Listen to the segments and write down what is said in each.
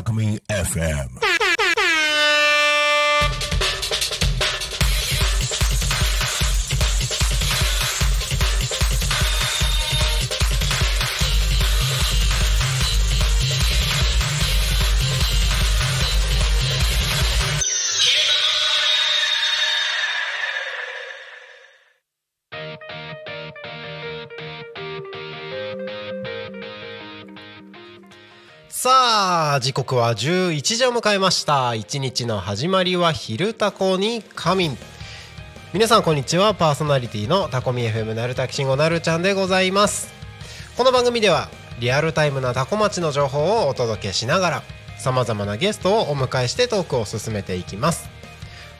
Alchemy FM. さあ時刻は11時を迎えました。一日の始まりは昼タコに仮眠。皆さんこんにちは。パーソナリティのタコミ FM なるたきしんごなるちゃんでございます。この番組ではリアルタイムなタコ町の情報をお届けしながらさまざまなゲストをお迎えしてトークを進めていきます。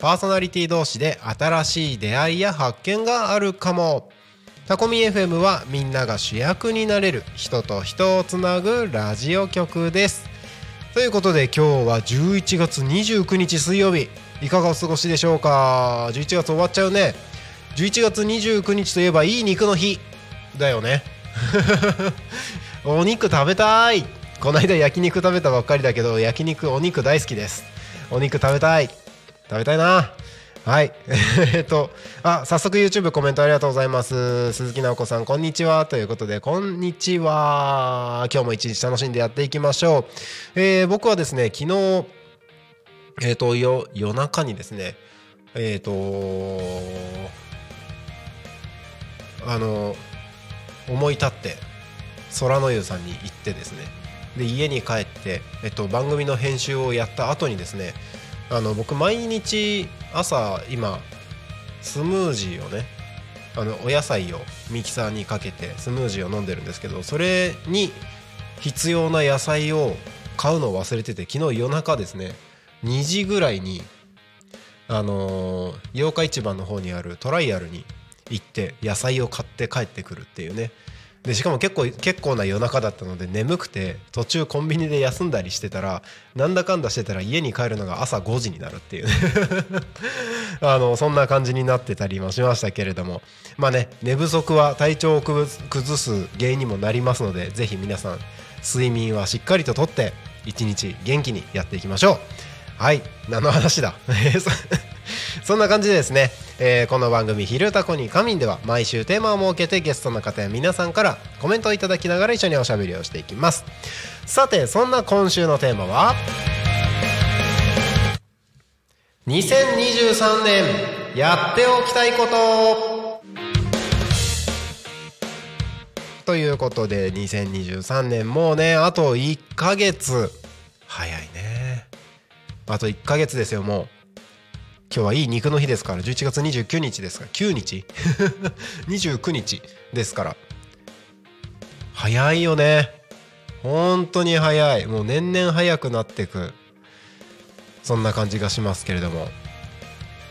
パーソナリティ同士で新しい出会いや発見があるかも。タコミ FM はみんなが主役になれる人と人をつなぐラジオ局です。ということで今日は11月29日水曜日。いかがお過ごしでしょうか？11月終わっちゃうね。11月29日といえばいい肉の日。だよね。お肉食べたい。この間焼肉食べたばっかりだけど焼肉お肉大好きです。お肉食べたい。食べたいな。はい。えっとあ早速 YouTube コメントありがとうございます。鈴木直子さんこんにちは。ということでこんにちは。今日も一日楽しんでやっていきましょう、えー、僕はですね昨日えっ、ー、と夜中にですねえっ、ー、とあの思い立って空の湯さんに行ってですねで家に帰って、えっと、番組の編集をやった後にですねあの僕毎日朝今スムージーをねあのお野菜をミキサーにかけてスムージーを飲んでるんですけどそれに必要な野菜を買うのを忘れてて昨日夜中ですね2時ぐらいにあの、八日市場の方にあるトライアルに行って野菜を買って帰ってくるっていうねでしかも結構結構な夜中だったので眠くて途中コンビニで休んだりしてたらなんだかんだしてたら家に帰るのが朝5時になるっていう。あのそんな感じになってたりもしましたけれども。まあね寝不足は体調を崩す原因にもなりますのでぜひ皆さん睡眠はしっかりととって一日元気にやっていきましょう。はい。何の話だ？そんな感じでですね、えー、この番組「昼タコに仮眠」では毎週テーマを設けてゲストの方や皆さんからコメントをいただきながら一緒におしゃべりをしていきます。さてそんな今週のテーマは？2023年やっておきたいこと。ということで2023年もうねあと1ヶ月。早いね。あと1ヶ月ですよもう。今日はいい肉の日ですから。11月29日ですから。9日？29日ですから。早いよね。本当に早い。もう年々早くなってく。そんな感じがしますけれども。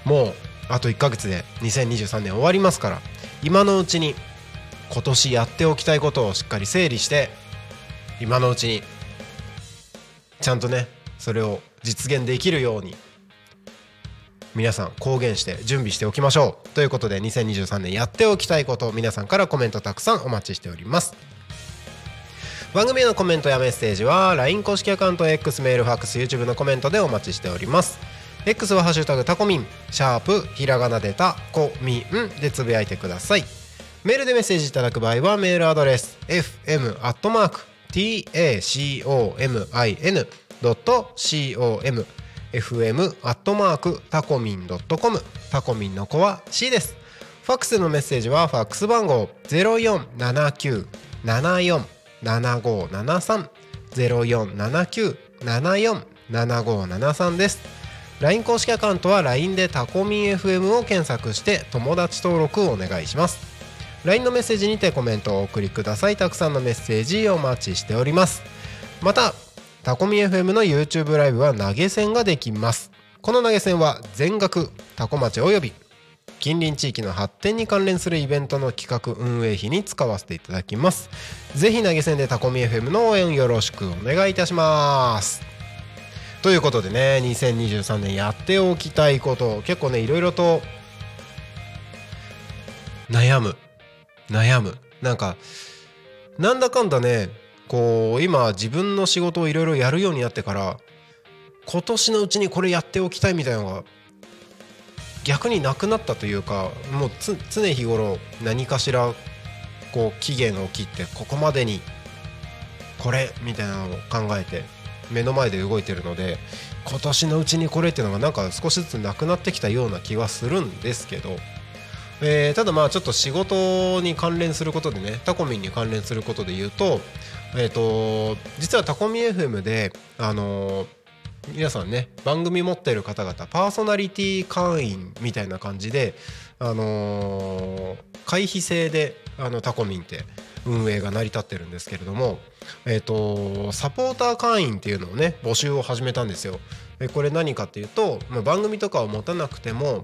もうあと1ヶ月で2023年終わりますから。今のうちに今年やっておきたいことをしっかり整理して今のうちにちゃんとねそれを実現できるように。皆さん公言して準備しておきましょう。ということで2023年やっておきたいこと皆さんからコメントたくさんお待ちしております。番組へのコメントやメッセージは LINE 公式アカウント X メールファックス YouTube のコメントでお待ちしております。X はハッシュタグタコミンシャープひらがなでタコミンでつぶやいてください。メールでメッセージいただく場合はメールアドレス fm.tacomin アットマーク tacomin.com fm アットマークタコミンドットコムタコミンの子は C です。ファックスのメッセージはファックス番号ゼロ四七九七四七五七三ゼロ四七九七四七五七三です。LINE 公式アカウントは LINE でタコミン FM を検索して友達登録をお願いします。LINE のメッセージにてコメントをお送りください。たくさんのメッセージお待ちしております。またタコミ FM の YouTube ライブは投げ銭ができます。この投げ銭は全額タコ町および近隣地域の発展に関連するイベントの企画運営費に使わせていただきます。ぜひ投げ銭でタコミ FM の応援よろしくお願いいたします。ということでね2023年やっておきたいこと結構ねいろいろと悩む悩む。なんかなんだかんだねこう今自分の仕事をいろいろやるようになってから今年のうちにこれやっておきたいみたいなのが逆になくなったというかもう常日頃何かしらこう期限を切ってここまでにこれみたいなのを考えて目の前で動いてるので今年のうちにこれっていうのがなんか少しずつなくなってきたような気はするんですけど、えー、ただまあちょっと仕事に関連することでねタコミンに関連することで言うと,、えーと、実はタコミ FM であの皆さんね番組持ってる方々パーソナリティ会員みたいな感じであの、会費制であのタコミンって運営が成り立ってるんですけれども、えーと、サポーター会員っていうのをね募集を始めたんですよ。でこれ何かっていうと、まあ、番組とかを持たなくても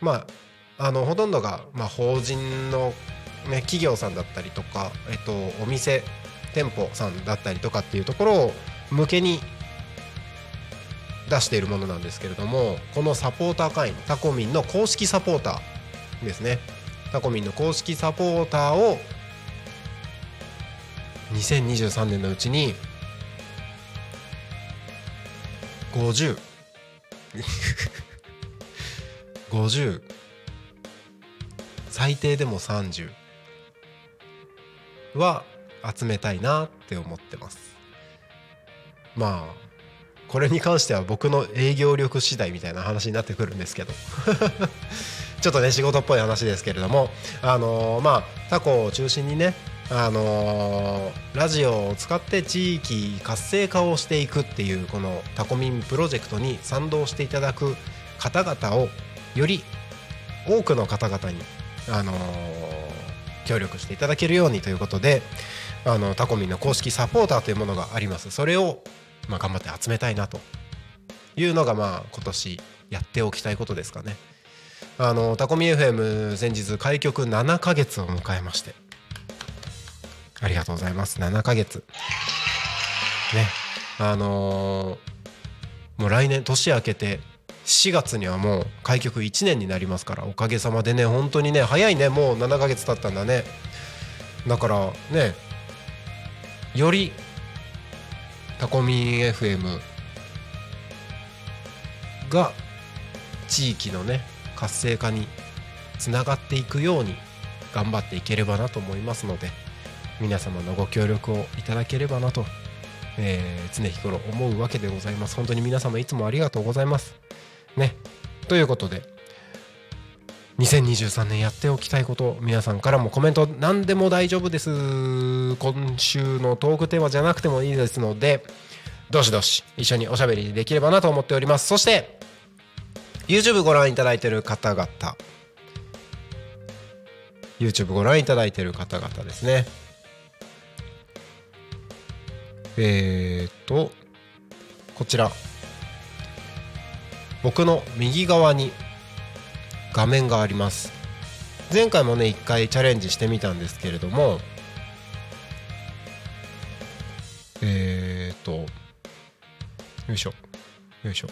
まああのほとんどが、まあ、法人の、ね、企業さんだったりとか、えっと、お店店舗さんだったりとかっていうところを向けに出しているものなんですけれどもこのサポーター会員タコミンの公式サポーターですね。タコミンの公式サポーターを2023年のうちに50 50 最低でも30は集めたいなって思ってます。まあこれに関しては僕の営業力次第みたいな話になってくるんですけど。ちょっとね仕事っぽい話ですけれども。あのー、まあタコを中心にねあのー、ラジオを使って地域活性化をしていくっていうこのタコミンプロジェクトに賛同していただく方々をより多くの方々に、あのー、協力していただけるようにということであのタコミンの公式サポーターというものがあります。それをまあ、頑張って集めたいなというのがまあ今年やっておきたいことですかね。あのタコミ FM 先日開局7ヶ月を迎えまして。ありがとうございます。7ヶ月。ね。あのー、もう来年年明けて4月にはもう開局1年になりますからおかげさまでね本当にね早いねもう7ヶ月経ったんだね。だからねよりタコミン FM が地域のね活性化につながっていくように頑張っていければなと思いますので皆様のご協力をいただければなと、えー、常日頃思うわけでございます。本当に皆様いつもありがとうございます。ね。ということで2023年やっておきたいこと皆さんからもコメント何でも大丈夫です。今週のトークテーマじゃなくてもいいですのでどしどし一緒におしゃべりできればなと思っております。そして YouTube ご覧いただいている方々。YouTube ご覧いただいている方々ですね。えー、っとこちら。僕の右側に画面があります。前回もね一回チャレンジしてみたんですけれどもえっ、ー、とよいしょよいしょ。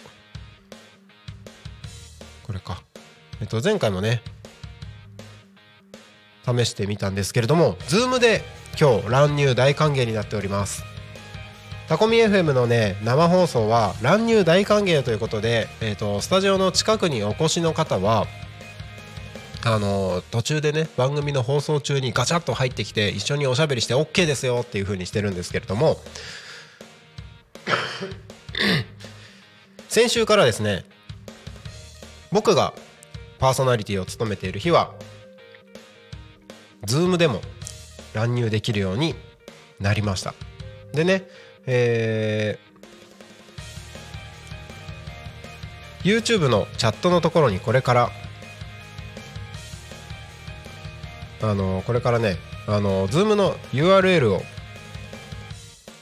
これか。えっと前回もね試してみたんですけれども Zoom で今日乱入大歓迎になっております。タコミ FM のね生放送は乱入大歓迎ということで、えーとスタジオの近くにお越しの方はあの途中でね番組の放送中にガチャッと入ってきて一緒におしゃべりして OK ですよっていう風にしてるんですけれども 先週からですね僕がパーソナリティを務めている日は Zoom でも乱入できるようになりました。でねえー、YouTube のチャットのところにこれからあのこれからねあの Zoom の URL を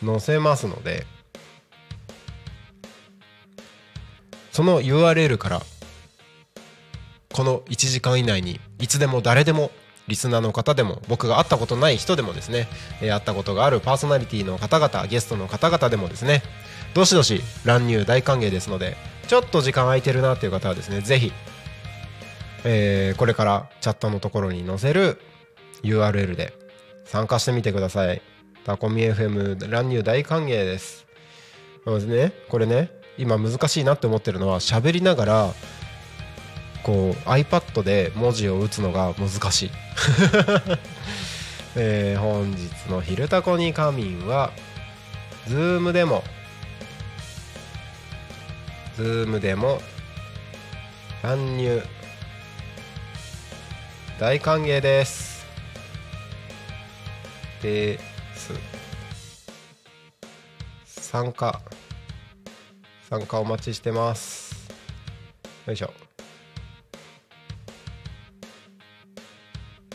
載せますのでその URL からこの1時間以内にいつでも誰でもリスナーの方でも僕が会ったことない人でもですね、えー、会ったことがあるパーソナリティの方々ゲストの方々でもですねどしどし乱入大歓迎ですのでちょっと時間空いてるなっていう方はですねぜひ、えー、これからチャットのところに載せる URL で参加してみてください。タコミ FM 乱入大歓迎です。そうですね。これね今難しいなって思ってるのは喋りながらこう iPad で文字を打つのが難しい。えー、本日の「昼タコに仮眠」は Zoom でも Zoom でも乱入大歓迎です。です。参加。参加お待ちしてます。よいしょ。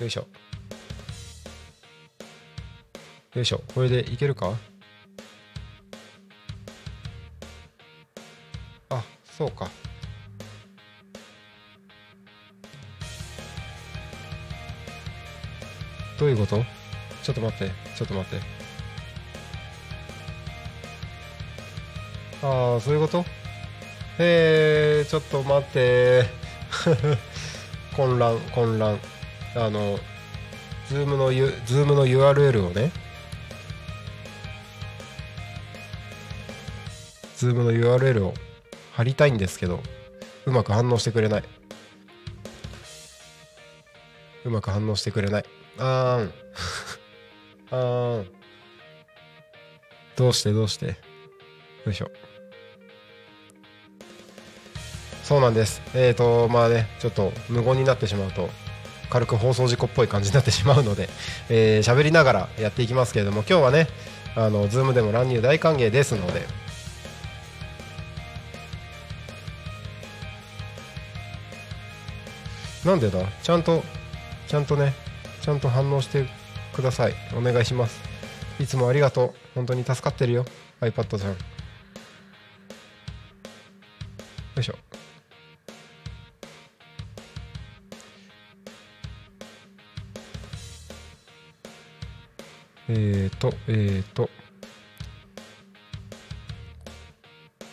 よいしょ。よいしょ。これでいけるか？あそうか。どういうこと？ちょっと待ってちょっと待って。ああそういうこと？へえちょっと待って。混乱混乱。あの Zoom の Zoom の URL をね。Zoom の URL を貼りたいんですけどうまく反応してくれない。うまく反応してくれない。あーん。あーん。どうしてどうして？よいしょ。そうなんです。えっ、ー、とまあねちょっと無言になってしまうと軽く放送事故っぽい感じになってしまうので喋、えー、りながらやっていきますけれども今日はねあの Zoom でも乱入大歓迎ですのでなんでだ？ちゃんとちゃんとねちゃんと反応してください。お願いします。いつもありがとう。本当に助かってるよ。iPad さん。よいしょ。えーと、えーと、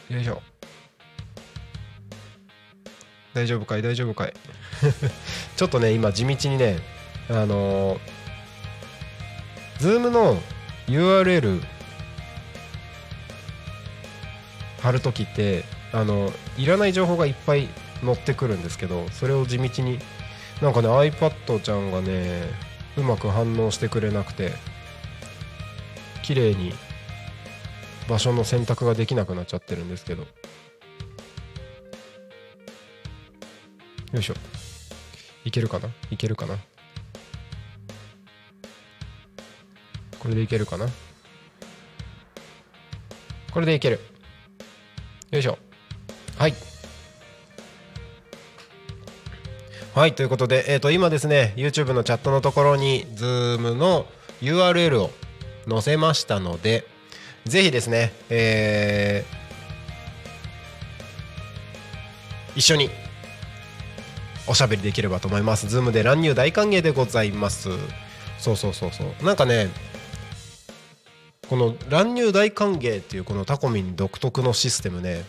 よいしょ。大丈夫かい？大丈夫かい？ちょっとね、今地道にね、あのー、Zoom の URL 貼るときって、あのいらない情報がいっぱい載ってくるんですけど、それを地道に、なんかね、iPad ちゃんがね、うまく反応してくれなくて、綺麗に場所の選択ができなくなっちゃってるんですけど。よいしょ。いけるかな？いけるかな？これでいけるかな？これでいけるよいしょはいはいということで、えー、と今ですね YouTube のチャットのところに Zoom の URL を載せましたのでぜひですね、えー、一緒におしゃべりできればと思います。ズームで乱入大歓迎でございます。そうそうそうそう。なんかね、この乱入大歓迎っていうこのタコミン独特のシステムね、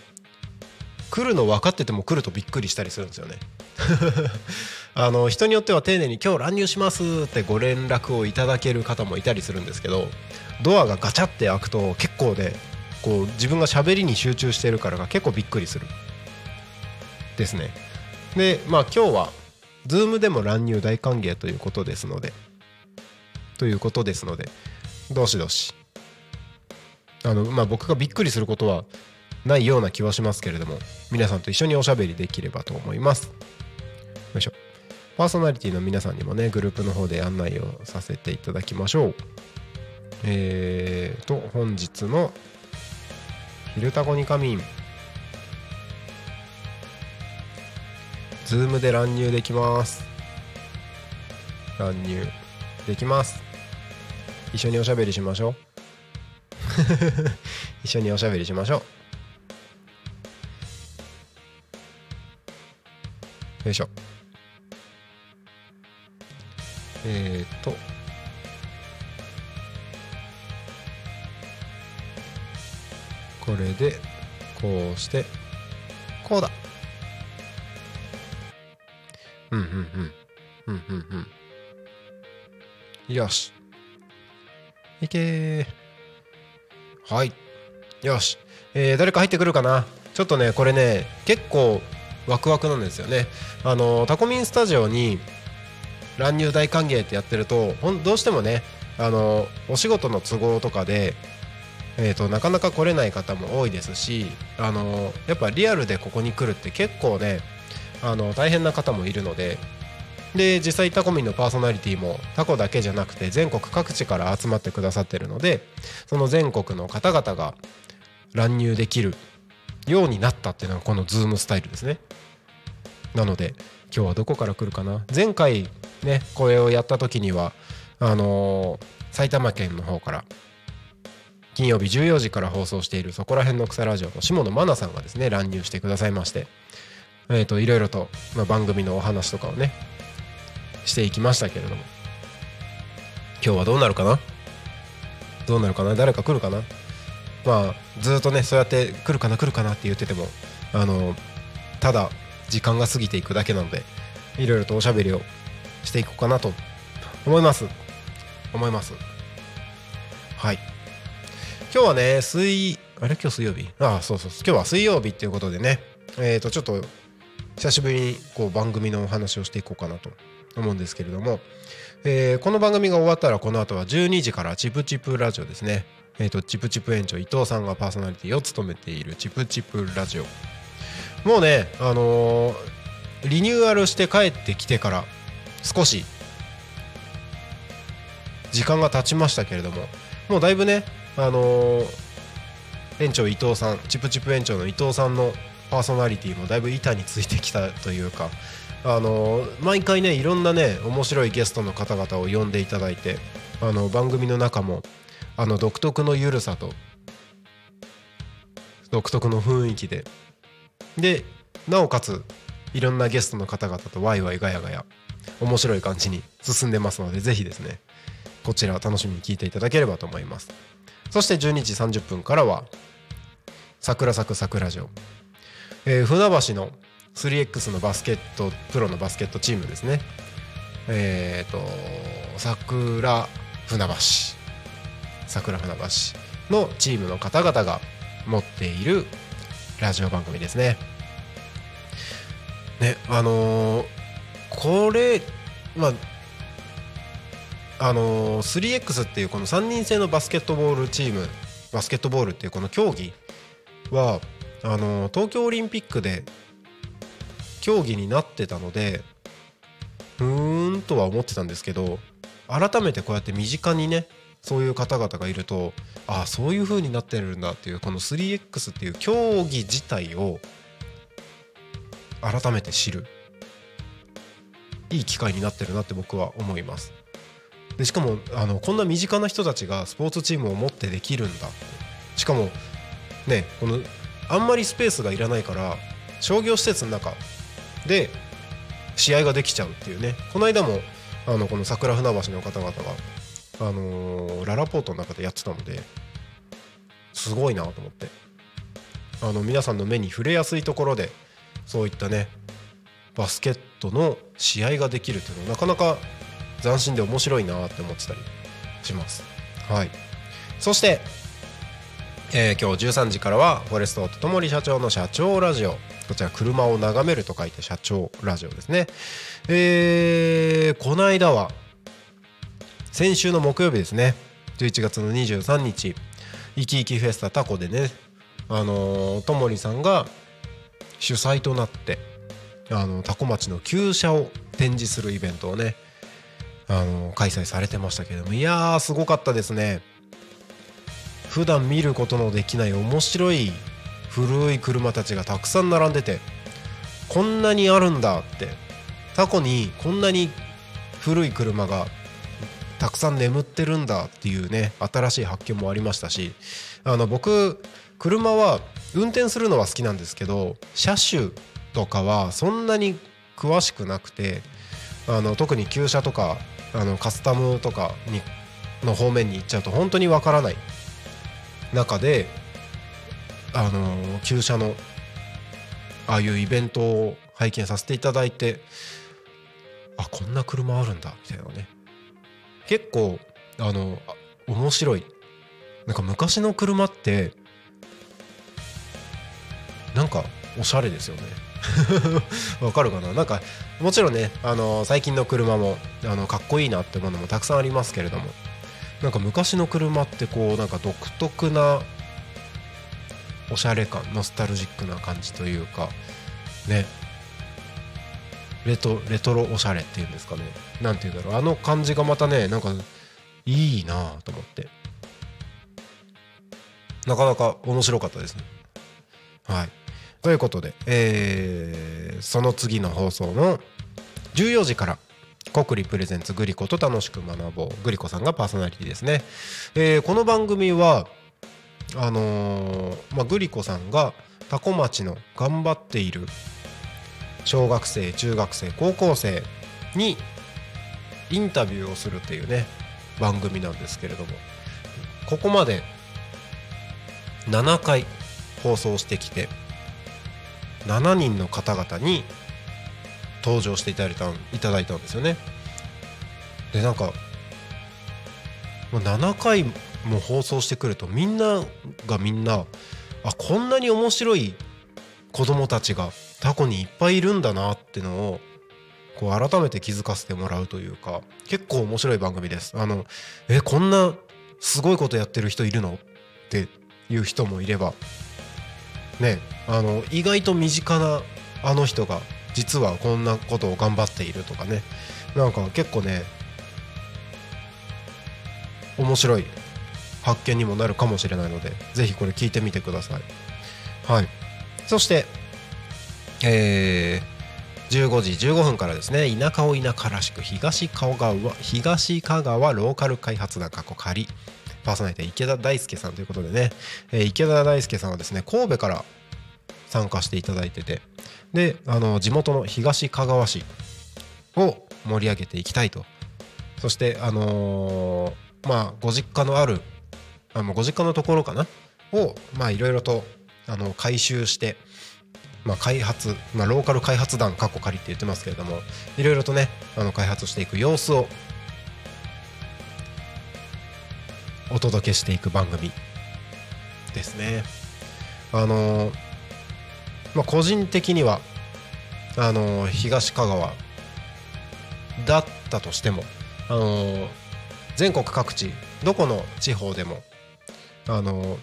来るの分かってても来るとびっくりしたりするんですよね。あの人によっては丁寧に「今日乱入します」ってご連絡をいただける方もいたりするんですけどドアがガチャって開くと結構でこう自分がしゃべりに集中してるからが結構びっくりするですねでまあ今日は Zoom でも乱入大歓迎ということですのでということですのでどしどしあのまあ僕がびっくりすることはないような気はしますけれども皆さんと一緒におしゃべりできればと思います。よいしょ。パーソナリティの皆さんにもねグループの方で案内をさせていただきましょう。えーと本日の「昼タコに仮眠」ズームで乱入できます。乱入できます。一緒におしゃべりしましょう。一緒におしゃべりしましょう。よいしょ。えー、っと。これでこうして。こうだ。うんうんうん。うんうんうん。よし。いけはい。よし、えー、誰か入ってくるかな？ちょっとねこれね結構ワクワクなんですよね。あのタコミンスタジオに乱入大歓迎ってやってるとほんどうしてもねあのお仕事の都合とかでえーと、なかなか来れない方も多いですしあのやっぱリアルでここに来るって結構ねあの大変な方もいるのでで実際タコミンのパーソナリティもタコだけじゃなくて全国各地から集まってくださってるのでその全国の方々が乱入できるようになったっていうのがこのズームスタイルですね。なので今日はどこから来るかな。前回ねこれをやった時にはあのー、埼玉県の方から金曜日14時から放送しているそこら辺の草ラジオの下野真奈さんがですね乱入してくださいましてえーと、いろいろと、まあ、番組のお話とかをねしていきましたけれども。今日はどうなるかな？どうなるかな？誰か来るかな？まあずっとねそうやって来るかな来るかなって言っててもあのただ時間が過ぎていくだけなのでいろいろとおしゃべりをしていこうかなと思います。思います。はい。今日はね水あれ？今日水曜日？ああそうそう。今日は水曜日っていうことでね。えっ、ー、とちょっと久しぶりにこう番組のお話をしていこうかなと思うんですけれども、えー、この番組が終わったらこの後は12時からチプチプラジオですね、えーと、チプチプ園長伊藤さんがパーソナリティを務めているチプチプラジオ。もうねあのー、リニューアルして帰ってきてから少し時間が経ちましたけれどももうだいぶねあのー、園長伊藤さんチプチプ園長の伊藤さんのパーソナリティもだいぶ板についてきたというかあの毎回ねいろんなね面白いゲストの方々を呼んでいただいてあの番組の中もあの独特のゆるさと独特の雰囲気ででなおかついろんなゲストの方々とワイワイガヤガヤ面白い感じに進んでますのでぜひですねこちら楽しみに聞いていただければと思います。そして12時30分からは桜咲く桜城。えー、船橋の 3X のバスケットプロのバスケットチームですね。えっ、ー、と桜船橋。桜船橋のチームの方々が持っているラジオ番組ですね。ねあのー、これまああのー、3X っていうこの3人制のバスケットボールチームバスケットボールっていうこの競技はあの東京オリンピックで競技になってたのでうーんとは思ってたんですけど改めてこうやって身近にねそういう方々がいるとああそういう風になってるんだっていうこの 3X っていう競技自体を改めて知る。いい機会になってるなって僕は思います。でしかもあのこんな身近な人たちがスポーツチームを持ってできるんだしかもねこのあんまりスペースがいらないから商業施設の中で試合ができちゃうっていうね。この間もあのこの桜船橋の方々が、あのー、ララポートの中でやってたのですごいなと思って。あの皆さんの目に触れやすいところでそういったねバスケットの試合ができるっていうのはなかなか斬新で面白いなって思ってたりします。はい、そしてえー、今日13時からはフォレストとともり社長の社長ラジオ。こちら車を眺めると書いて社長ラジオですね。えー、この間は先週の木曜日ですね。11月の23日。いきいきフェスタタコでねあのともりさんが主催となってあのタコ町の旧車を展示するイベントをねあの開催されてましたけれども。いやーすごかったですね。普段見ることのできない面白い古い車たちがたくさん並んでてこんなにあるんだってタコにこんなに古い車がたくさん眠ってるんだっていうね新しい発見もありましたしあの僕車は運転するのは好きなんですけど車種とかはそんなに詳しくなくてあの特に旧車とかあのカスタムとかにの方面に行っちゃうと本当にわからない。中であの旧車のああいうイベントを拝見させていただいてあこんな車あるんだみたいなね。結構あの面白い。なんか昔の車ってなんかおしゃれですよね。わかるかな？なんかもちろんねあの最近の車もあのかっこいいなってものもたくさんありますけれども。なんか昔の車ってこうなんか独特なおしゃれ感ノスタルジックな感じというかね。レトレトロおしゃれっていうんですかね。なんて言うんだろう。あの感じがまたねなんかいいなと思って。なかなか面白かったですね。はい。ということで、えー、その次の放送の14時から。国立プレゼンツグリコと楽しく学ぼう。グリコさんがパーソナリティですね、えー、この番組はあのー、まあ、グリコさんが多古町の頑張っている小学生中学生高校生にインタビューをするっていうね番組なんですけれどもここまで7回放送してきて7人の方々に登場していただいたいただいたんですよね。でなんか7回も放送してくるとみんながみんなあこんなに面白い子供たちがタコにいっぱいいるんだなってのをこう改めて気づかせてもらうというか結構面白い番組です。あのえこんなすごいことやってる人いるの？っていう人もいればねあの意外と身近なあの人が実はこんなことを頑張っているとかね。なんか結構ね面白い発見にもなるかもしれないのでぜひこれ聞いてみてください。はい。そしてえー、15時15分からですね田舎を田舎らしく東香川東香川ローカル開発団過去仮パーソナリティ池田大輔さんということでね、えー、池田大輔さんはですね神戸から参加していただいててであの地元の東香川市を盛り上げていきたいとそしてあのー、まあご実家のあるあのご実家のところかな？をまあいろいろとあの回収してまあ、開発、まあ、ローカル開発団かっこ仮って言ってますけれどもいろいろとねあの開発していく様子をお届けしていく番組ですね。あのまあ、個人的にはあの東香川だったとしてもあの全国各地どこの地方でもあの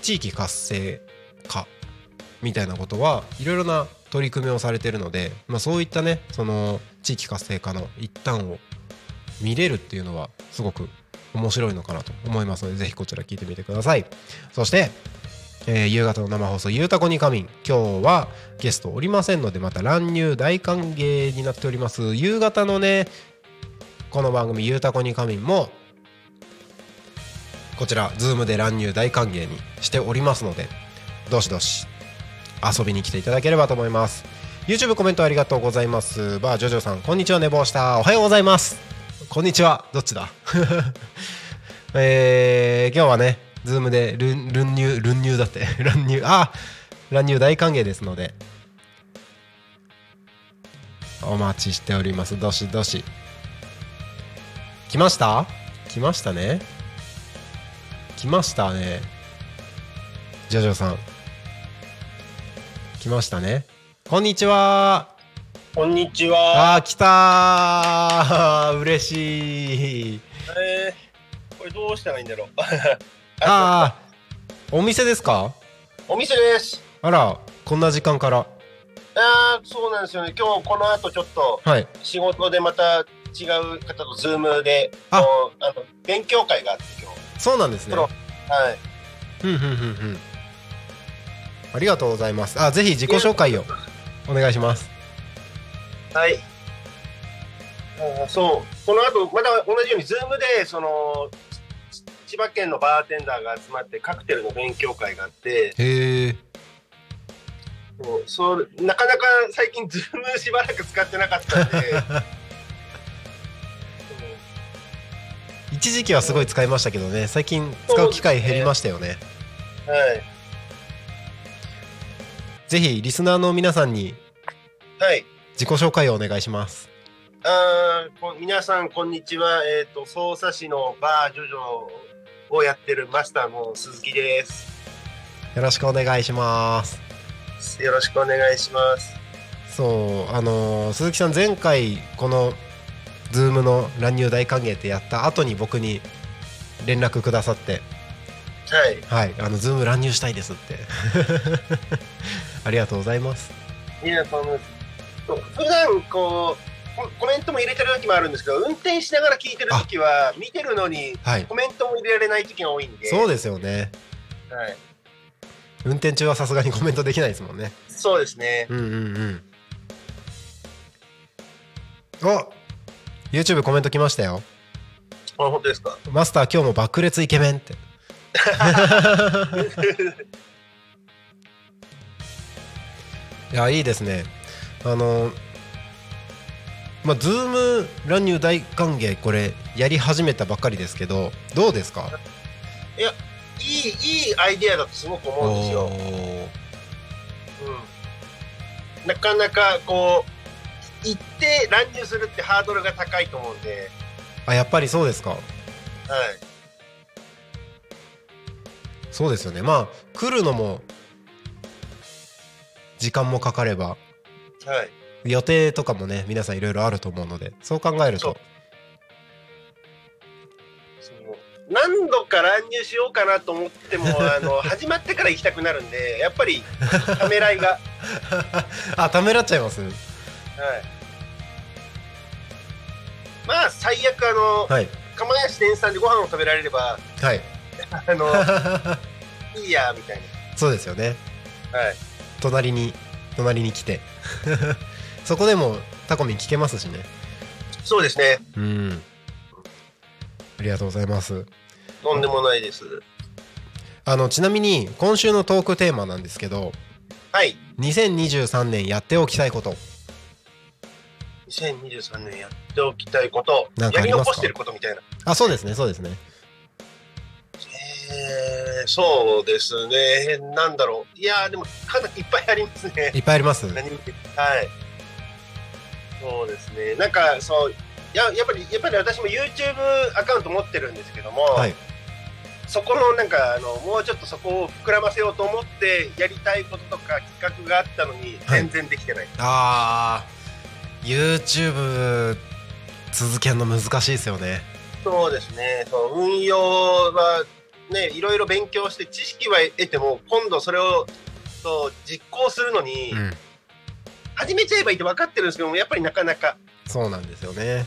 地域活性化みたいなことはいろいろな取り組みをされてるので、まあ、そういったねその地域活性化の一端を見れるっていうのはすごく面白いのかなと思いますのでぜひこちら聞いてみてください。そしてえー、夕方の生放送「ゆうたこに仮眠」今日はゲストおりませんのでまた乱入大歓迎になっております。夕方のねこの番組「ゆうたこに仮眠」もこちら Zoom で乱入大歓迎にしておりますのでどしどし遊びに来ていただければと思います。YouTube コメントありがとうございます。バージョジョさんこんにちは寝坊した。おはようございます。こんにちは。どっちだ？えー、今日はねズームでルンルン入ルン入だって。乱入あ乱入大歓迎ですので。お待ちしております。どしどし。来ました？来ましたね。来ましたね。ジョジョさん。来ましたね。こんにちは。こんにちは。あー来たー。嬉しい。えー、これどうしたらいいんだろう。あーお店ですか？お店です。あらこんな時間からあーそうなんですよね。今日この後ちょっとはい仕事でまた違う方とズームであこうあの勉強会があって今日。そうなんですねプロはい。ふんふんふんふんありがとうございますあぜひ自己紹介をお願いしますはい。あーそう。この後また同じようにズームでそのち千葉県のバーテンダーが集まってカクテルの勉強会があって。へえそうそうなかなか最近ズームしばらく使ってなかったんで。一時期はすごい使いましたけどね。最近使う機会減りましたよね。はい。ぜひリスナーの皆さんにはい。自己紹介をお願いします。あーこ皆さんこんにちは。えっ、と匝瑳市のバージョジョをやってるマスターの鈴木です。よろしくお願いします。よろしくお願いします。そうあのー鈴木さん前回このズームの乱入大歓迎ってやった後に僕に連絡くださって。はい。はい。あのズーム乱入したいですって。ありがとうございます。いやそう普段こうココメントも入れてる時もあるんですけど運転しながら聞いてる時は見てるのにはい。コメントも入れられない時が多いんで。そうですよね。はい、運転中はさすがにコメントできないですもんね。そうですね。うんうんうん。お YouTube コメント来ましたよ。あ本当ですか？マスター今日も爆裂イケメンって。いやいいですね。あのまあズーム乱入大歓迎これやり始めたばっかりですけどどうですか？いいいいアイデアだとすごく思うんですよ、うん、なかなかこう行って乱入するってハードルが高いと思うんで、あやっぱりそうですか。はい、そうですよね。まあ来るのも時間もかかれば。はい、予定とかもね皆さんいろいろあると思うのでそう考えると。何度か乱入しようかなと思っても あの始まってから行きたくなるんでやっぱりためらいが、はい、あためらっちゃいます？まあ最悪あの、はい。釜屋支店さんでご飯を食べられればはい。あのいいやみたいそうですよね。な、はい、隣に隣に来てそこでもタコミン聞けますしね。そうですね。うん。ありがとうございます。とんでもないです。あのちなみに今週のトークテーマなんですけどはい。2023年やっておきたいこと。2023年やっておきたいこと。なんかありますか？やり残してることみたいな。あそうですねそうですね。えー、そうですね。なんだろう。いやーでもかなりいっぱいありますね。いっぱいあります？はいそうですね。なんかそうややっぱりやっぱり私も YouTube アカウント持ってるんですけども、はい。そこのなんかあのもうちょっとそこを膨らませようと思ってやりたいこととか企画があったのにはい。全然できてない、あー YouTube 続けるの難しいですよね。そうですね。そう運用はねいろいろ勉強して知識は得ても今度それをそう実行するのに、うん始めちゃえばいいって分かってるんですけどもやっぱりなかなか。そうなんですよね。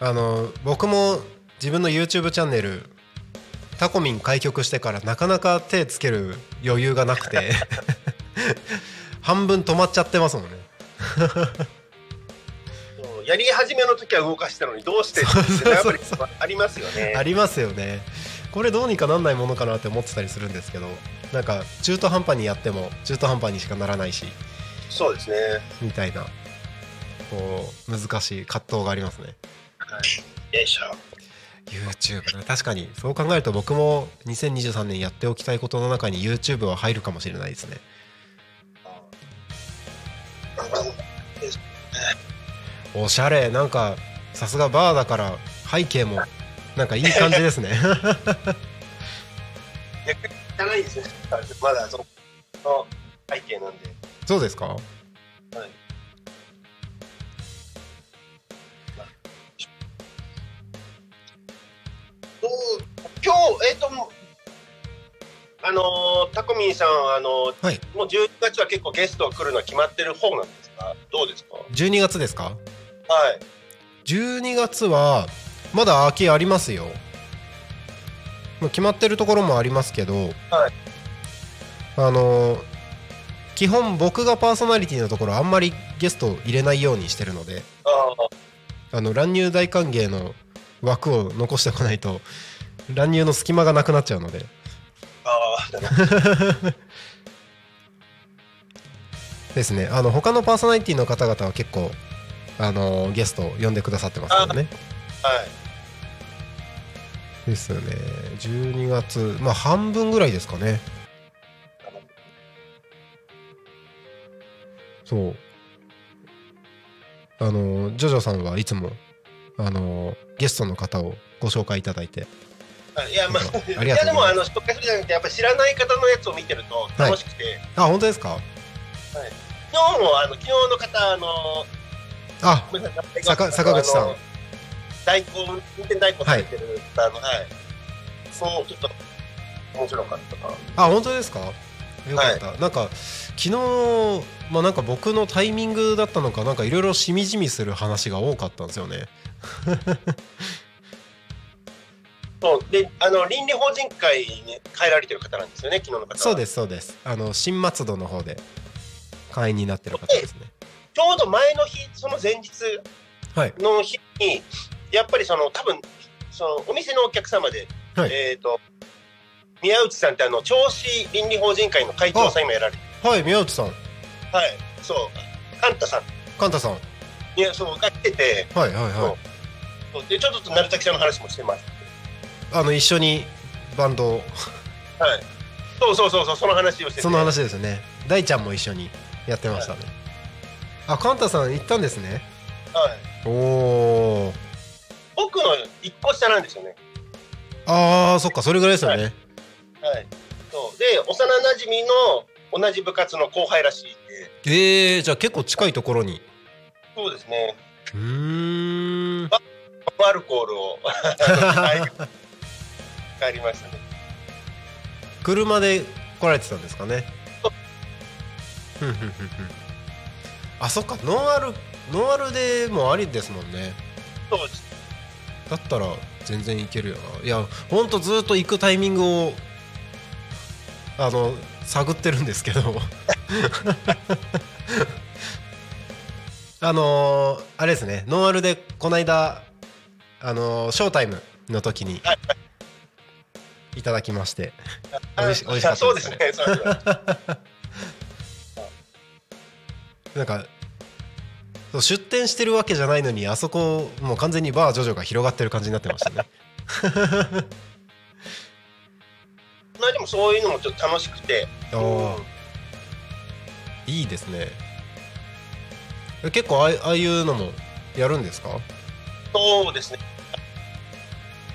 あの僕も自分の YouTube チャンネルタコミン開局してからなかなか手つける余裕がなくて 半分止まっちゃってますもんね。やり始めの時は動かしたのにどうしてってやっぱりありますよね。ありますよね。これどうにかなんないものかなって思ってたりするんですけどなんか中途半端にやっても中途半端にしかならないしそうですね。みたいなこう難しい葛藤がありますね。はい。よいしょ YouTube ね確かにそう考えると僕も2023年やっておきたいことの中に YouTube は入るかもしれないですね。おしゃれ。なんかさすがバーだから背景もなんかいい感じですね。じゃないですね。まだそのの背景なんで。そうですか？はい。どう今日えっ、とあのータコミンさんあのーはい。もう12月は結構ゲスト来るのは決まってる方なんですか？どうですか？12月ですか？はい。12月はまだ空きありますよ。もう決まってるところもありますけど、はい。あの基本僕がパーソナリティのところあんまりゲスト入れないようにしてるのでああの乱入大歓迎の枠を残してこないと乱入の隙間がなくなっちゃうので。あああですね。あの他のパーソナリティの方々は結構あのゲストを呼んでくださってますよね。はい。ですよね。12月まあ半分ぐらいですかねそう。あのジョジョさんはいつもあのゲストの方をご紹介いただいて。はいいやまあありがとういやでもあの紹介するじゃなくてやっぱり知らない方のやつを見てると楽しくて、あ本当ですか？昨日もあの昨日の方あのあ坂坂口さん。代行運転代行されてる方のはい、そうちょっと面白かったな。あ本当ですか？よかった、なんか昨日まあなんか僕のタイミングだったのかなんかいろいろしみじみする話が多かったんですよね。そう。であの倫理法人会に帰られてる方なんですよね昨日の方は。そうですそうです。あの新松戸の方で会員になってる方ですね。ちょうど前の日その前日はい。の日にやっぱりその多分そのお店のお客様で、はい。えっ、と宮内さんってあの銚子倫理法人会の会長さん今やられてはい宮内さん。はいそう。カンタさん。カンタさん。いやそうが来てて。はいはいはい。そう。でちょっと鳴滝さんの話もしてます。あの一緒にバンドを。はい。そうそうそうそうその話をしてて。その話ですよね。大ちゃんも一緒にやってましたね。あカンタさん行ったんですね。はい。おお僕の一個下なんですよね。あーそっかそれぐらいですよね、はいそう。で幼馴染の同じ部活の後輩らしいんで。えー、じゃあ結構近いところに。そうですね。うーん。アルコールを。帰りましたね。車で来られてたんですかね。あそっか。ノンアルノンアルでもありですもんね。そうです。だったら全然いけるよな。いやほんとずっと行くタイミングをあの探ってるんですけど。あのーあれですね。ノンアルでこの間あのーショータイムの時にはいいただきまして。あ美味し美味しかったそうですすね。なんかそう出店してるわけじゃないのにあそこもう完全にバージョジョが広がってる感じになってましたねまあでもそういうのもちょっと楽しくて。あー。いいですね。え結構ああああいうのもやるんですか？そうですね。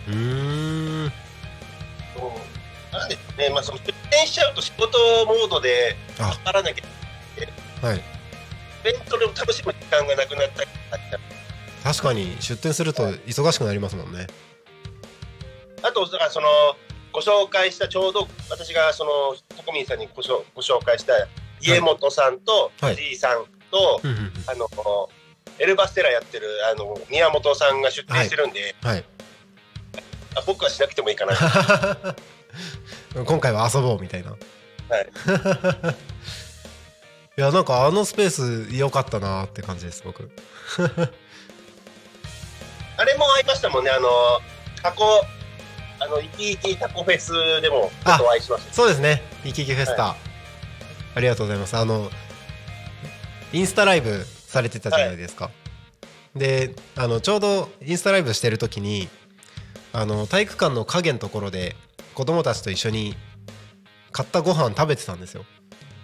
うーん。なんでねまあその出店しちゃうと仕事モードであ。かからなきゃはい。イベントでも楽しむ時間がなくなったり確かに出店すると忙しくなりますもんね。あとだからそのご紹介したちょうど私がそのトコミンさんにごしょご紹介した家元さんとはい。藤井さんと、うんうんうん。あのエルバステラやってるあの宮本さんが出店してるんで、はい。あ僕はしなくてもいいかな。今回は遊ぼうみたいな。はい。いやなんかあのスペース良かったなって感じです僕。あれも会いましたもんねあのタコあのイキイキタコフェスでもちょっとお会いしました。そうですね。イキイキフェスタ、ありがとうございます。あのインスタライブされてたじゃないですか、であのちょうどインスタライブしてる時にあの体育館の影のところで子供たちと一緒に買ったご飯食べてたんですよ。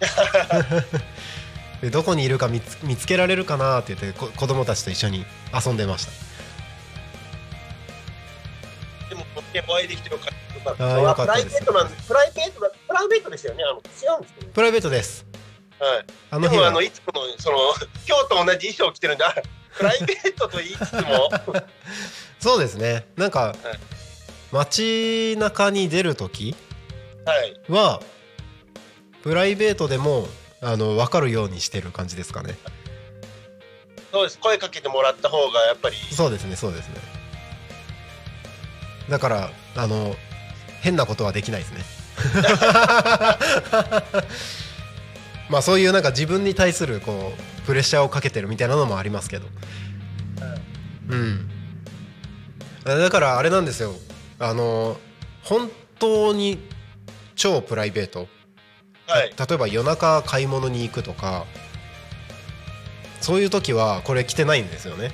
でどこにいるか見つけられるかなって言ってこ子供たちと一緒に遊んでましたでもお会いできてよかったあプライベートなんでプライベートだプライベートでしたよね。あの違うんですけどプライベートです。はい。あの日は。でもあのいつものその今日と同じ衣装を着てるんであプライベートと言いつつも。そうですね。なんか、はい。街中に出る時はい。はプライベートでもあの分かるようにしてる感じですかね。そうです。声かけてもらった方がやっぱり。そうですねそうですねだからあの変なことはできないですね。まあそういうなんか自分に対するこうプレッシャーをかけてるみたいなのもありますけど。うん。だからあれなんですよ。あの本当に超プライベート。はい。例えば夜中買い物に行くとかそういう時はこれ着てないんですよね。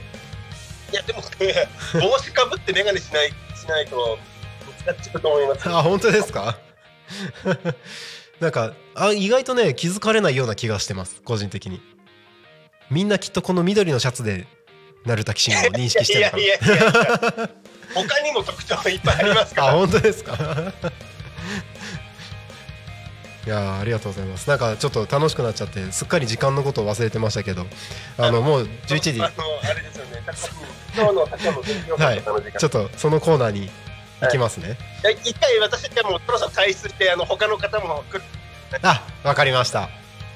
いやでもね帽子かぶって眼鏡しないしないと見つかっちゃうと思います。あ本当ですか？なんかあ意外とね気づかれないような気がしてます個人的に。みんなきっとこの緑のシャツで鳴滝慎吾を認識してる のかいやいやいや。いや 他にも特徴いっぱいありますから。なあ本当ですか？いやーありがとうございます。なんかちょっと楽しくなっちゃってすっかり時間のことを忘れてましたけどあのもう11時。あれですよね今日の今日の勉強会の時間ちょっとそのコーナーに行きますね、い。や一回私がもうそろそろ退出してあの他の方も来る。あわかりました。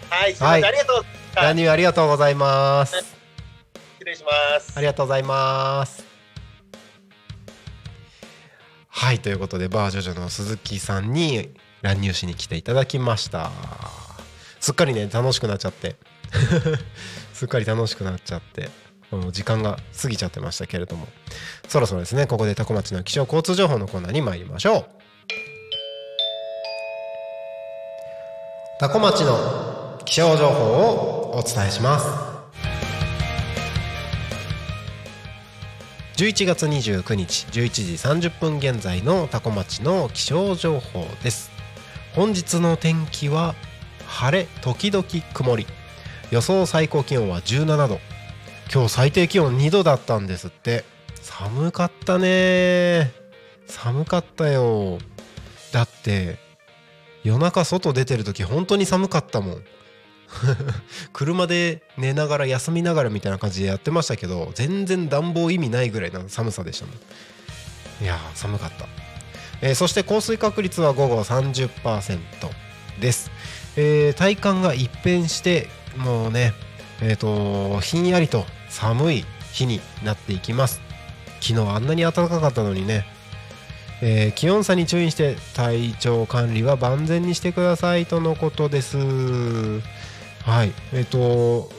はいすみません、はい。ありがとうはい何ありがとうございます。失礼します。ありがとうございます。はいということでバージョジョの鈴木さんに乱入しに来ていただきました。すっかりね楽しくなっちゃって すっかり楽しくなっちゃって時間が過ぎちゃってましたけれどもそろそろですねここで多古町の気象交通情報のコーナーに参りましょう。多古町の気象情報をお伝えします。11月29日11時30分現在の多古町の気象情報です本日の天気は晴れ時々曇り。予想最高気温は17度。今日最低気温2度だったんですって。寒かったね。寒かったよ。だって夜中外出てる時本当に寒かったもん。車で寝ながら休みながらみたいな感じでやってましたけど全然暖房意味ないぐらいの寒さでしたもん。いやー寒かった、えーそして降水確率は午後30%です、えー体感が一変してもうねえっ、とひんやりと寒い日になっていきます。昨日あんなに暖かかったのにね。えー気温差に注意して体調管理は万全にしてくださいとのことです。はい。えっ、と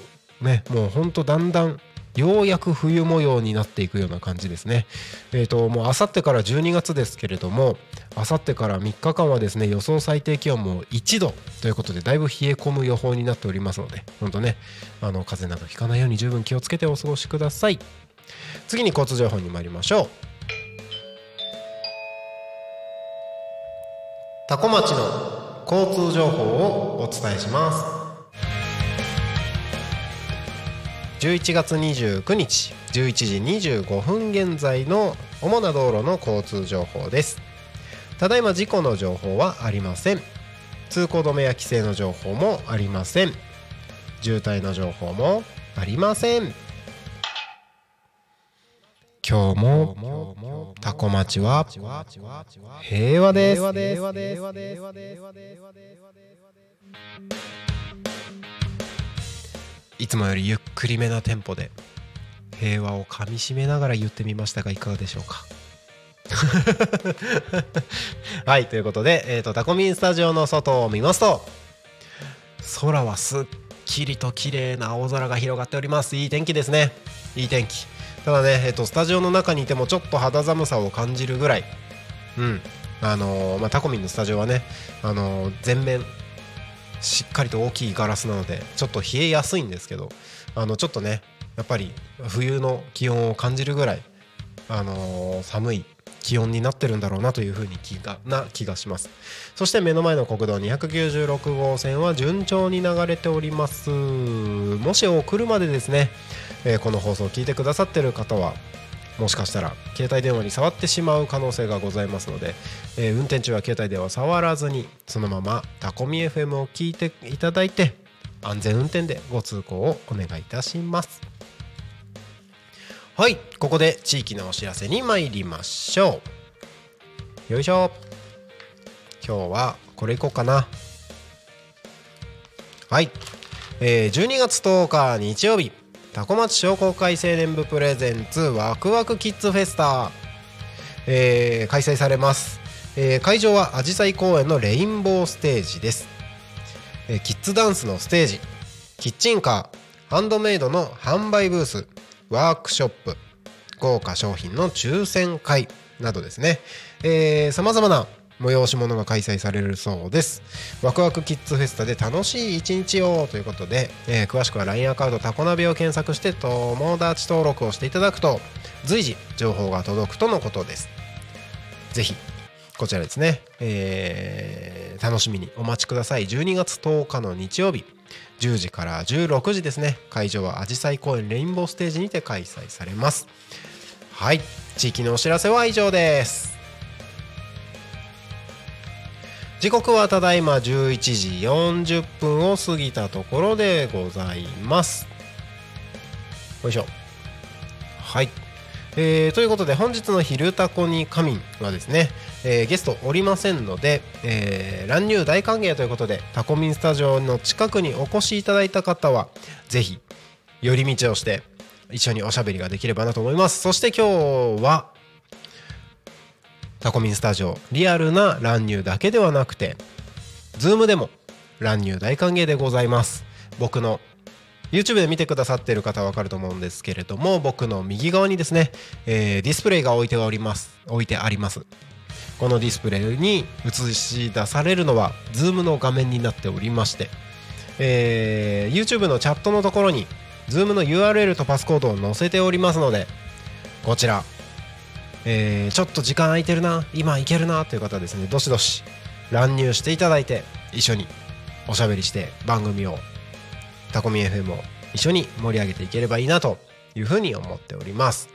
ねもうほんとだんだんようやく冬模様になっていくような感じですね。えっ、ともうあさってから12月ですけれどもあさってから3日間はですね予想最低気温も1度ということでだいぶ冷え込む予報になっておりますので本当ねあの風邪などひかないように十分気をつけてお過ごしください。次に交通情報に参りましょう。多古町の交通情報をお伝えします。11月29日11時25分現在の主な道路の交通情報です。ただいま事故の情報はありません。通行止めや規制の情報もありません。渋滞の情報もありません。今日もタコ町は平和です。いつもよりゆっくりめなテンポで平和をかみしめながら言ってみましたがいかがでしょうか？はいということで、えー、とタコミンスタジオの外を見ますと空はすっきりと綺麗な青空が広がっております。いい天気ですね。いい天気。ただね、えー、とスタジオの中にいてもちょっと肌寒さを感じるぐらい。うん。あのーまあ、タコミンのスタジオはね、あのー全面しっかりと大きいガラスなのでちょっと冷えやすいんですけどあのちょっとねやっぱり冬の気温を感じるぐらい、あのー寒い気温になってるんだろうなというふうに気がな気がします。そして目の前の国道296号線は順調に流れております。もしお車でですね、えーこの放送を聞いてくださってる方はもしかしたら携帯電話に触ってしまう可能性がございますので、えー運転中は携帯電話触らずにそのままタコミ FM を聞いていただいて安全運転でご通行をお願いいたします。はいここで地域のお知らせに参りましょう。よいしょ。今日はこれいこうかな。はい、えー12月10日日曜日。タコ町商工会青年部プレゼンツワクワクキッズフェスタ、えー開催されます、えー会場はアジサイ公園のレインボーステージです、えーキッズダンスのステージ。キッチンカーハンドメイドの販売ブース。ワークショップ。豪華商品の抽選会などですね。さまざまな催し物が開催されるそうです。ワクワクキッズフェスタで楽しい一日をということで、えー詳しくは LINE アカウントタコナビを検索して友達登録をしていただくと随時情報が届くとのことです。ぜひこちらですね、えー楽しみにお待ちください。12月10日の日曜日10時から16時ですね。会場はアジサイ公園レインボーステージにて開催されます。はい。地域のお知らせは以上です。時刻はただいま11時40分を過ぎたところでございます。よいしょ。はい。えーということで本日の「昼タコに仮眠」はですね、えーゲストおりませんので、えー乱入大歓迎ということでタコミンスタジオの近くにお越しいただいた方はぜひ寄り道をして一緒におしゃべりができればなと思います。そして今日はタコミンスタジオリアルな乱入だけではなくて Zoom でも乱入大歓迎でございます。僕の YouTube で見てくださっている方は分かると思うんですけれども僕の右側にですね、えーディスプレイが置いております。置いてあります。このディスプレイに映し出されるのは Zoom の画面になっておりまして、えー YouTube のチャットのところに Zoom の URL とパスコードを載せておりますのでこちら、えーちょっと時間空いてるな今いけるなという方はですねどしどし乱入していただいて一緒におしゃべりして番組をタコミ FM を一緒に盛り上げていければいいなというふうに思っております。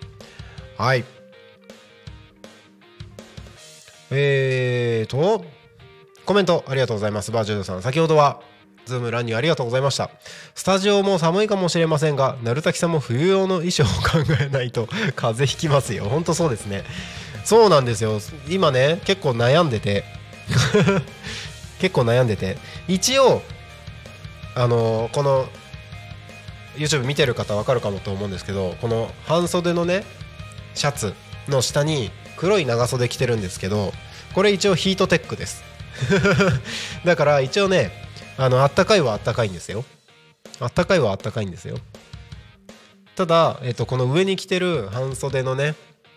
はい。えーとコメントありがとうございます。バージョンさん先ほどはズーム乱入ありがとうございました。スタジオも寒いかもしれませんが鳴滝さんも冬用の衣装を考えないと 風邪ひきますよ。ほんとそうですね。そうなんですよ。今ね結構悩んでて。結構悩んでて。一応あのこの YouTube 見てる方わかるかもと思うんですけどこの半袖のねシャツの下に黒い長袖着てるんですけどこれ一応ヒートテックです。だから一応ねあのあったかいはあったかいんですよ。あったかいはあったかいんですよ。ただ、えっと、この上に着てる半袖のね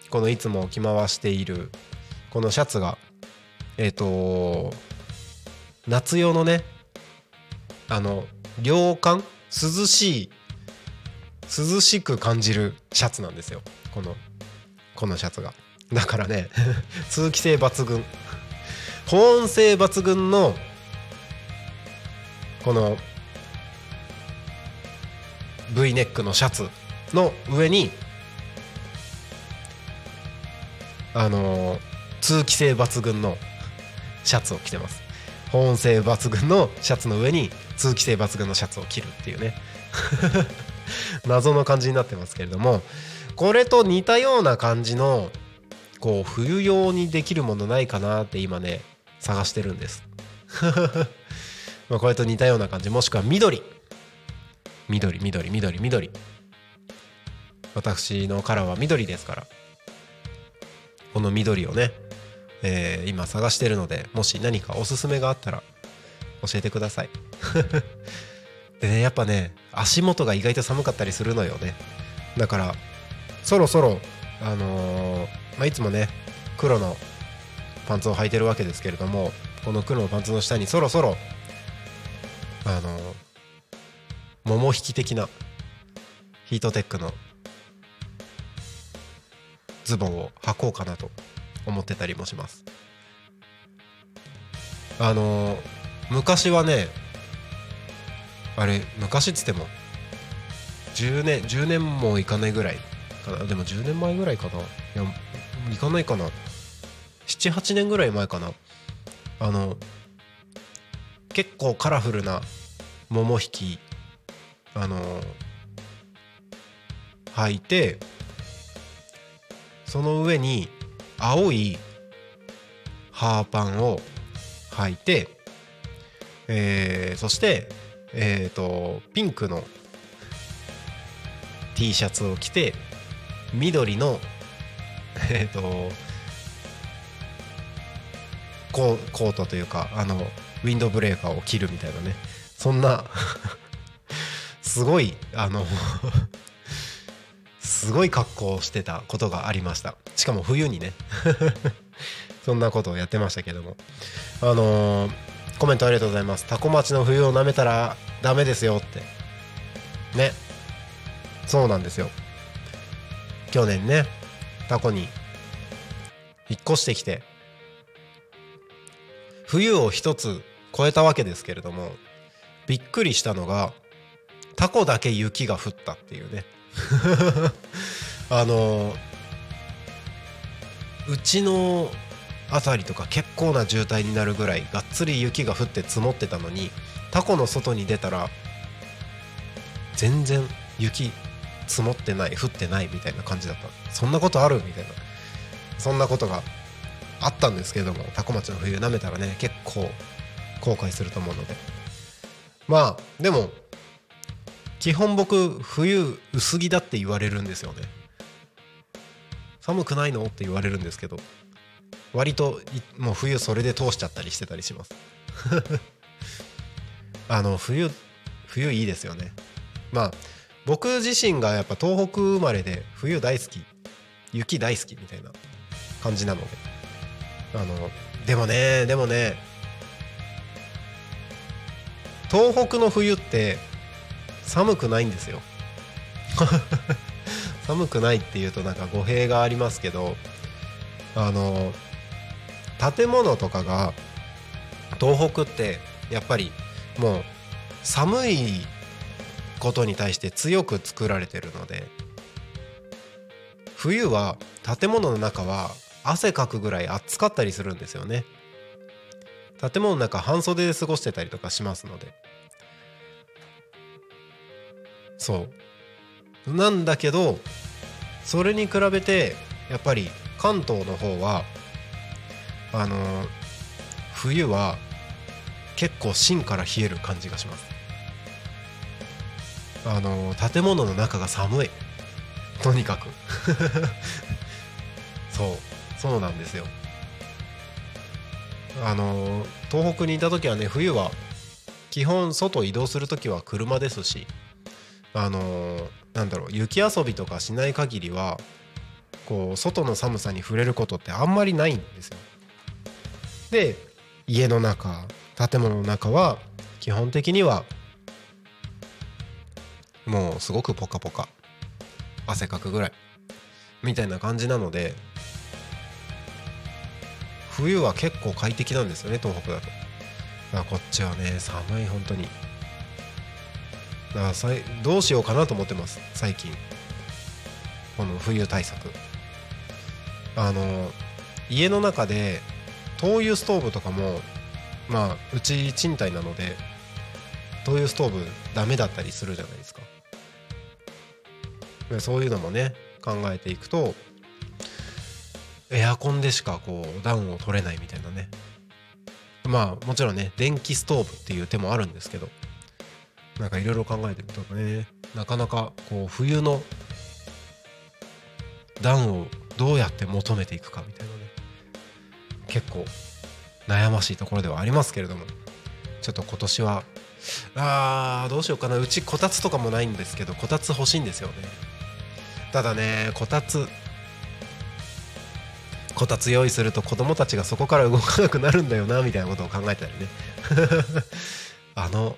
このいつも着回しているこのシャツがえっと夏用のねあの涼感涼しい涼しく感じるシャツなんですよ。このこのシャツが。だからね 通気性抜群。保温性抜群のこの V ネックのシャツの上にあの通気性抜群のシャツを着てます。保温性抜群のシャツの上に通気性抜群のシャツを着るっていうね。謎の感じになってますけれどもこれと似たような感じのこう冬用にできるものないかなって今ね探してるんです。まあこれと似たような感じ。もしくは緑。緑緑緑緑。私のカラーは緑ですから。この緑をね、えー今探してるのでもし何かおすすめがあったら教えてください。でねやっぱね足元が意外と寒かったりするのよね。だからそろそろあのーまあ、いつもね黒のパンツを履いてるわけですけれどもこの黒のパンツの下にそろそろあの桃引き的なヒートテックのズボンを履こうかなと思ってたりもします。あの昔はねあれ昔っつっても10年10年もいかないぐらいかな。でも10年前ぐらいかな。いや行かないかな。78年ぐらい前かな。あの結構カラフルな桃引きあの履いてその上に青いハーパンを履いて、えーそして、えー、とピンクの T シャツを着て緑のえっ、とココートというかあのウィンドブレーカーを着るみたいなね。そんな すごいあの すごい格好をしてたことがありました。しかも冬にね。そんなことをやってましたけども。あのーコメントありがとうございます。タコ町の冬を舐めたらダメですよって。ね。そうなんですよ。去年ねタコに引っ越してきて。冬を一つ越えたわけですけれどもびっくりしたのがタコだけ雪が降ったっていうね。あのうちの辺りとか結構な渋滞になるぐらいがっつり雪が降って積もってたのにタコの外に出たら全然雪積もってない降ってないみたいな感じだった。そんなことあるみたいな。そんなことがあったんですけどもタコ町の冬舐めたらね結構後悔すると思うので。まあでも基本僕冬薄着だって言われるんですよね。寒くないの？って言われるんですけど。割ともう冬それで通しちゃったりしてたりします。あの冬冬いいですよね。まあ僕自身がやっぱ東北生まれで冬大好き。雪大好きみたいな感じなので。あのでもねでもね東北の冬って寒くないんですよ。寒くないっていうとなんか語弊がありますけどあの建物とかが東北ってやっぱりもう寒いことに対して強く作られてるので冬は建物の中は汗かくぐらい暑かったりするんですよね。建物の中半袖で過ごしてたりとかしますので。そう。なんだけどそれに比べてやっぱり関東の方はあのー冬は結構芯から冷える感じがします。あのー建物の中が寒い。とにかく。そう。そうなんですよ。あの東北にいた時はね冬は基本外移動する時は車ですしあのなんだろう雪遊びとかしない限りはこう外の寒さに触れることってあんまりないんですよ。で家の中建物の中は基本的にはもうすごくポカポカ汗かくぐらいみたいな感じなので冬は結構快適なんですよね東北だと。だこっちはね寒い本当に。だからさどうしようかなと思ってます最近。この冬対策。あの家の中で灯油ストーブとかもまあうち賃貸なので灯油ストーブダメだったりするじゃないですか。でそういうのもね考えていくとエアコンでしかこう暖を取れないみたいなね。まあもちろんね電気ストーブっていう手もあるんですけどなんかいろいろ考えてみるとねなかなかこう冬の暖をどうやって求めていくかみたいなね結構悩ましいところではありますけれどもちょっと今年はあーどうしようかな。うちこたつとかもないんですけどこたつ欲しいんですよね。ただねこたつこたつ用意すると子供たちがそこから動かなくなるんだよなみたいなことを考えたりね。あの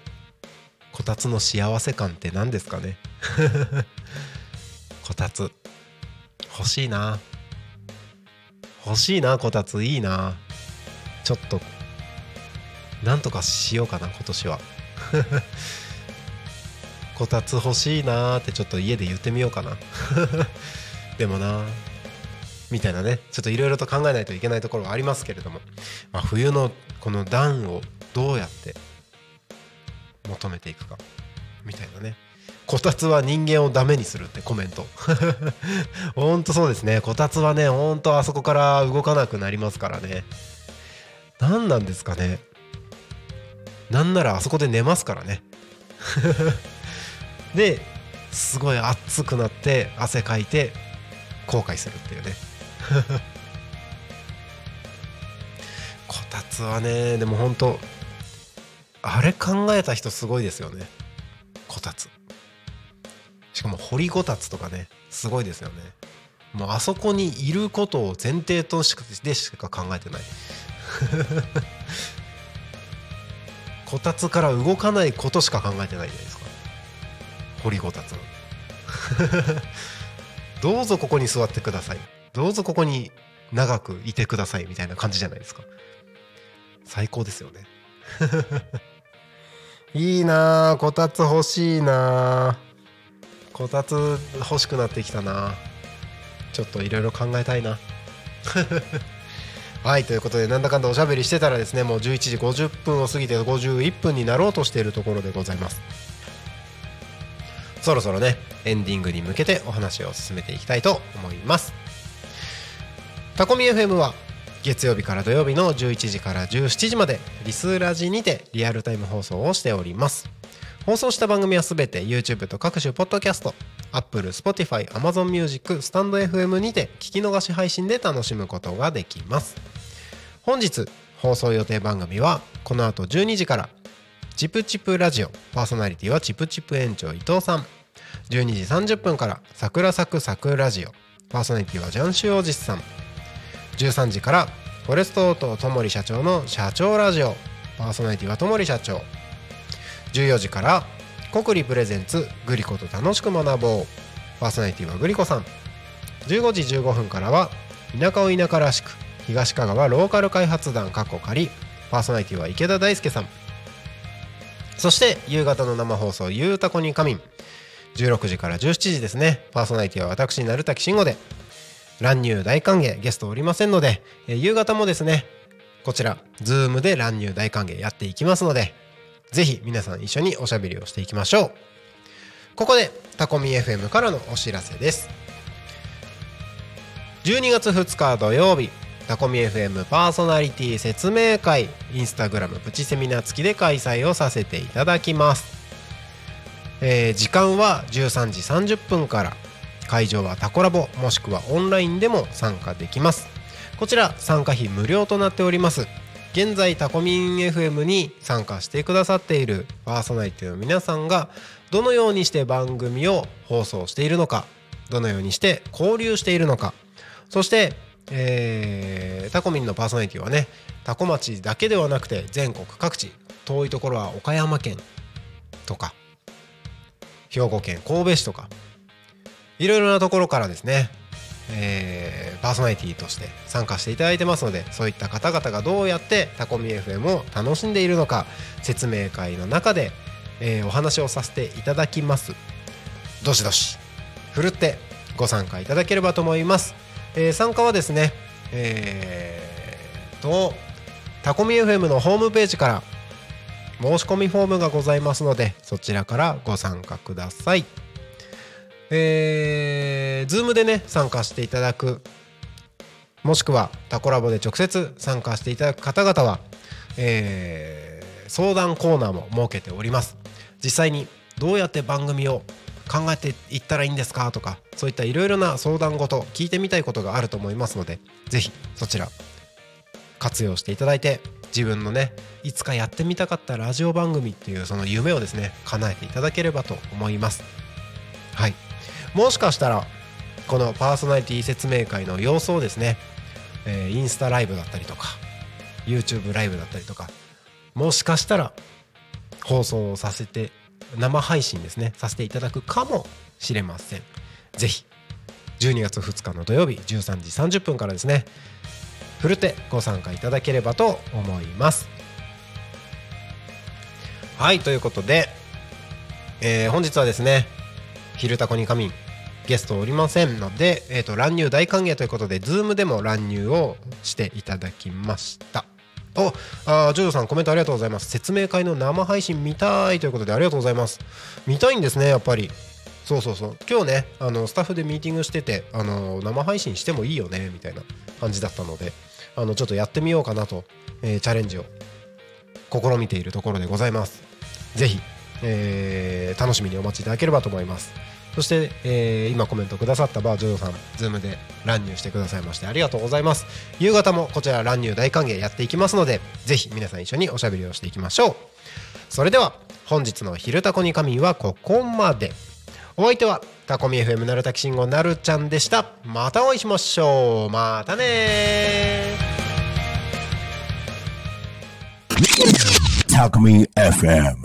こたつの幸せ感って何ですかね。こたつ。欲しいな。欲しいなこたつ。いいな。ちょっとなんとかしようかな今年は。こたつ欲しいなーってちょっと家で言ってみようかな。でもなみたいなねちょっといろいろと考えないといけないところがありますけれども、まあ、冬のこの暖をどうやって求めていくかみたいなね。こたつは人間をダメにするってコメント。ほんとそうですね。こたつはねほんとあそこから動かなくなりますからね。何なんですかね。なんならあそこで寝ますからね。ですごい暑くなって汗かいて後悔するっていうね。こたつはねでも本当あれ考えた人すごいですよね。こたつ。しかも掘りごたつとかねすごいですよね。もうあそこにいることを前提としかでしか考えてない。こたつから動かないことしか考えてないじゃないですか。掘りごたつ どうぞここに座ってください。どうぞここに長くいてくださいみたいな感じじゃないですか。最高ですよね。いいなあこたつ欲しいなこたつ欲しくなってきたなちょっといろいろ考えたいな。はいということでなんだかんだおしゃべりしてたらですねもう11時50分を過ぎて51分になろうとしているところでございます。そろそろねエンディングに向けてお話を進めていきたいと思います。タコミ FM は月曜日から土曜日の11時から17時までリスラジにてリアルタイム放送をしております。放送した番組はすべて YouTube と各種ポッドキャスト Apple、Spotify、Amazon Music、スタンド FM にて聞き逃し配信で楽しむことができます。本日放送予定番組はこの後12時からチプチプラジオパーソナリティはチプチプ園長伊藤さん。12時30分から桜咲く桜ラジオパーソナリティはジャンシュおじさん。13時からフォレストオートともり社長の社長ラジオ。パーソナリティはともり社長。14時からコクリプレゼンツグリコと楽しく学ぼう。パーソナリティはグリコさん。15時15分からは田舎を田舎らしく東香川ローカル開発団過去仮。パーソナリティは池田大輔さん。そして夕方の生放送「ゆうたこに仮眠」16時から17時ですね。パーソナリティは私鳴滝慎吾で。乱入大歓迎ゲストおりませんので、えー夕方もですねこちら Zoom で乱入大歓迎やっていきますのでぜひ皆さん一緒におしゃべりをしていきましょう。ここでタコミ FM からのお知らせです。12月2日土曜日タコミ FM パーソナリティ説明会インスタグラムプチセミナー付きで開催をさせていただきます、えー時間は13時30分から会場はタコラボもしくはオンラインでも参加できます。こちら参加費無料となっております。現在タコミン FM に参加してくださっているパーソナリティの皆さんがどのようにして番組を放送しているのかどのようにして交流しているのかそして、えータコミンのパーソナリティはねタコ町だけではなくて全国各地遠いところは岡山県とか兵庫県神戸市とかいろいろなところからですね、えーパーソナリティとして参加していただいてますのでそういった方々がどうやってタコミ FM を楽しんでいるのか説明会の中で、えーお話をさせていただきます。どしどしふるってご参加いただければと思います、えー参加はですねえーとタコミ FM のホームページから申し込みフォームがございますのでそちらからご参加ください。えー、Zoom でね参加していただくもしくはタコラボで直接参加していただく方々は、えー相談コーナーも設けております。実際にどうやって番組を考えていったらいいんですかとかそういったいろいろな相談事聞いてみたいことがあると思いますのでぜひそちら活用していただいて自分のねいつかやってみたかったラジオ番組っていうその夢をですね叶えていただければと思います。はい。もしかしたらこのパーソナリティ説明会の様子をですね、えーインスタライブだったりとか YouTube ライブだったりとかもしかしたら放送をさせて生配信ですね。させていただくかもしれません。ぜひ12月2日の土曜日13時30分からですねふるってご参加いただければと思います。はいということで、えー本日はですね「昼タコに仮眠」ゲストおりませんので、えー、と乱入大歓迎ということで Zoom でも乱入をしていただきました。おあジョジョさんコメントありがとうございます。説明会の生配信見たいということでありがとうございます。見たいんですねやっぱり。そうそうそう。今日ねあのスタッフでミーティングしててあの生配信してもいいよねみたいな感じだったのであのちょっとやってみようかなと、えーチャレンジを試みているところでございます。ぜひ、えー楽しみにお待ちいただければと思います。そして、えー今コメントくださったバージョーさんズームで乱入してくださいましてありがとうございます。夕方もこちら乱入大歓迎やっていきますのでぜひ皆さん一緒におしゃべりをしていきましょう。それでは本日の「昼タコに仮眠」はここまで。お相手はタコミ FM なるたきしんごなるちゃんでした。またお会いしましょう。またね Talk Me FM.